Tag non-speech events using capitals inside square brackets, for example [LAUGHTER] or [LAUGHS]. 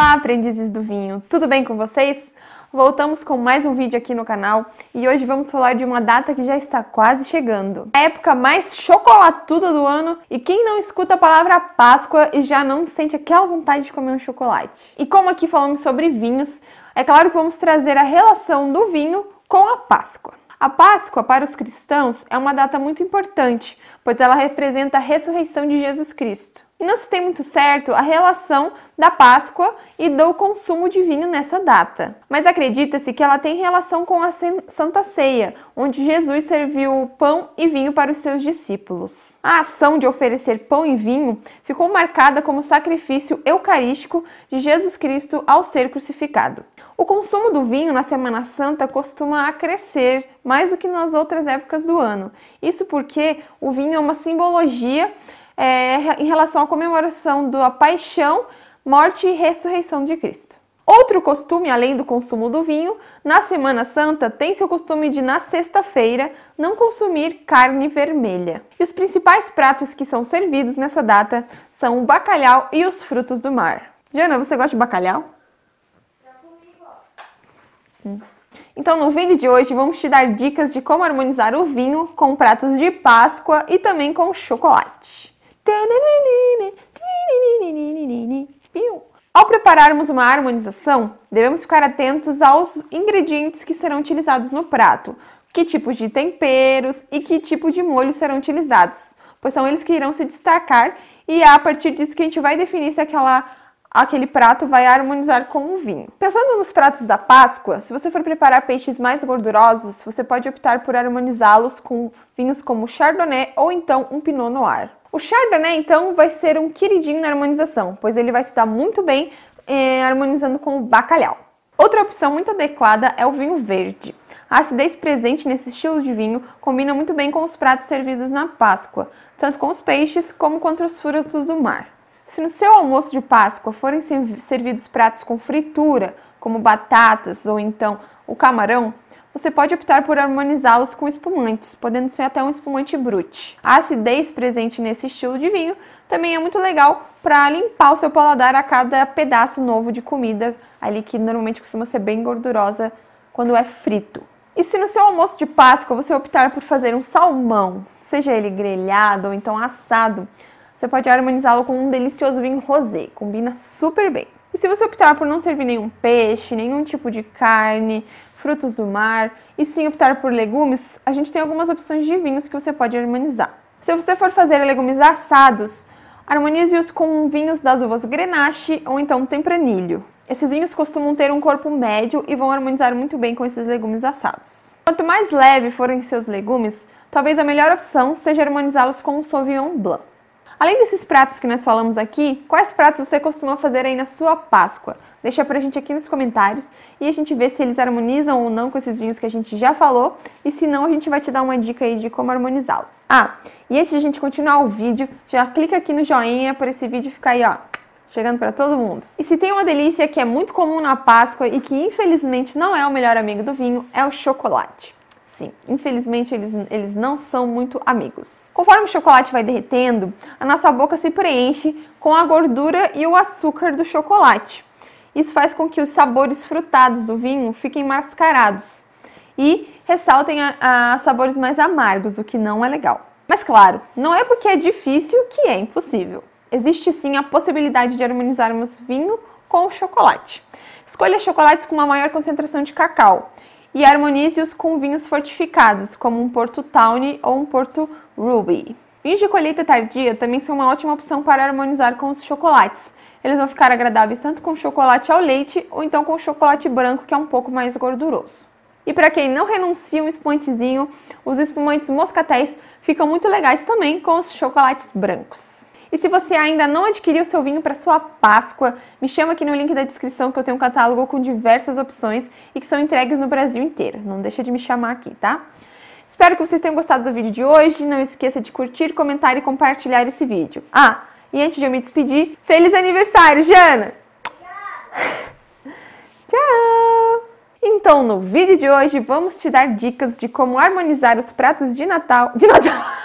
Olá, aprendizes do vinho, tudo bem com vocês? Voltamos com mais um vídeo aqui no canal e hoje vamos falar de uma data que já está quase chegando. A época mais chocolatuda do ano e quem não escuta a palavra Páscoa e já não sente aquela vontade de comer um chocolate. E como aqui falamos sobre vinhos, é claro que vamos trazer a relação do vinho com a Páscoa. A Páscoa, para os cristãos, é uma data muito importante, pois ela representa a ressurreição de Jesus Cristo. E não se tem muito certo a relação da Páscoa e do consumo de vinho nessa data. Mas acredita-se que ela tem relação com a Santa Ceia, onde Jesus serviu pão e vinho para os seus discípulos. A ação de oferecer pão e vinho ficou marcada como sacrifício eucarístico de Jesus Cristo ao ser crucificado. O consumo do vinho na Semana Santa costuma crescer mais do que nas outras épocas do ano. Isso porque o vinho é uma simbologia é, em relação à comemoração da paixão, morte e ressurreição de Cristo. Outro costume, além do consumo do vinho, na Semana Santa tem-se o costume de, na sexta-feira, não consumir carne vermelha. E os principais pratos que são servidos nessa data são o bacalhau e os frutos do mar. Jana, você gosta de bacalhau? Hum. Então, no vídeo de hoje, vamos te dar dicas de como harmonizar o vinho com pratos de Páscoa e também com chocolate. Ao prepararmos uma harmonização, devemos ficar atentos aos ingredientes que serão utilizados no prato, que tipos de temperos e que tipo de molho serão utilizados, pois são eles que irão se destacar e é a partir disso que a gente vai definir se aquela aquele prato vai harmonizar com o vinho. Pensando nos pratos da Páscoa, se você for preparar peixes mais gordurosos, você pode optar por harmonizá-los com vinhos como Chardonnay ou então um Pinot Noir. O Chardonnay, então, vai ser um queridinho na harmonização, pois ele vai se dar muito bem eh, harmonizando com o bacalhau. Outra opção muito adequada é o vinho verde. A acidez presente nesse estilo de vinho combina muito bem com os pratos servidos na Páscoa, tanto com os peixes como com os frutos do mar. Se no seu almoço de Páscoa forem servidos pratos com fritura, como batatas ou então o camarão, você pode optar por harmonizá-los com espumantes, podendo ser até um espumante brute. A acidez presente nesse estilo de vinho também é muito legal para limpar o seu paladar a cada pedaço novo de comida, ali que normalmente costuma ser bem gordurosa quando é frito. E se no seu almoço de Páscoa você optar por fazer um salmão, seja ele grelhado ou então assado, você pode harmonizá-lo com um delicioso vinho rosé, combina super bem. E se você optar por não servir nenhum peixe, nenhum tipo de carne, frutos do mar, e sim optar por legumes, a gente tem algumas opções de vinhos que você pode harmonizar. Se você for fazer legumes assados, harmonize-os com vinhos das uvas Grenache ou então Tempranilho. Esses vinhos costumam ter um corpo médio e vão harmonizar muito bem com esses legumes assados. Quanto mais leve forem seus legumes, talvez a melhor opção seja harmonizá-los com um Sauvignon Blanc. Além desses pratos que nós falamos aqui, quais pratos você costuma fazer aí na sua Páscoa? Deixa pra gente aqui nos comentários e a gente vê se eles harmonizam ou não com esses vinhos que a gente já falou e se não, a gente vai te dar uma dica aí de como harmonizá-lo. Ah, e antes de a gente continuar o vídeo, já clica aqui no joinha para esse vídeo ficar aí, ó, chegando para todo mundo. E se tem uma delícia que é muito comum na Páscoa e que infelizmente não é o melhor amigo do vinho, é o chocolate. Sim, infelizmente eles, eles não são muito amigos. Conforme o chocolate vai derretendo, a nossa boca se preenche com a gordura e o açúcar do chocolate. Isso faz com que os sabores frutados do vinho fiquem mascarados e ressaltem a, a sabores mais amargos, o que não é legal. Mas claro, não é porque é difícil que é impossível. Existe sim a possibilidade de harmonizarmos vinho com chocolate. Escolha chocolates com uma maior concentração de cacau e harmonize-os com vinhos fortificados, como um Porto Tawny ou um Porto Ruby. Vinhos de colheita tardia também são uma ótima opção para harmonizar com os chocolates. Eles vão ficar agradáveis tanto com chocolate ao leite ou então com chocolate branco, que é um pouco mais gorduroso. E para quem não renuncia um espumantezinho, os espumantes moscatéis ficam muito legais também com os chocolates brancos. E se você ainda não adquiriu seu vinho para sua Páscoa, me chama aqui no link da descrição que eu tenho um catálogo com diversas opções e que são entregues no Brasil inteiro. Não deixa de me chamar aqui, tá? Espero que vocês tenham gostado do vídeo de hoje. Não esqueça de curtir, comentar e compartilhar esse vídeo. Ah, e antes de eu me despedir, feliz aniversário, Jana! [LAUGHS] Tchau! Então, no vídeo de hoje, vamos te dar dicas de como harmonizar os pratos de Natal. De Natal! [LAUGHS]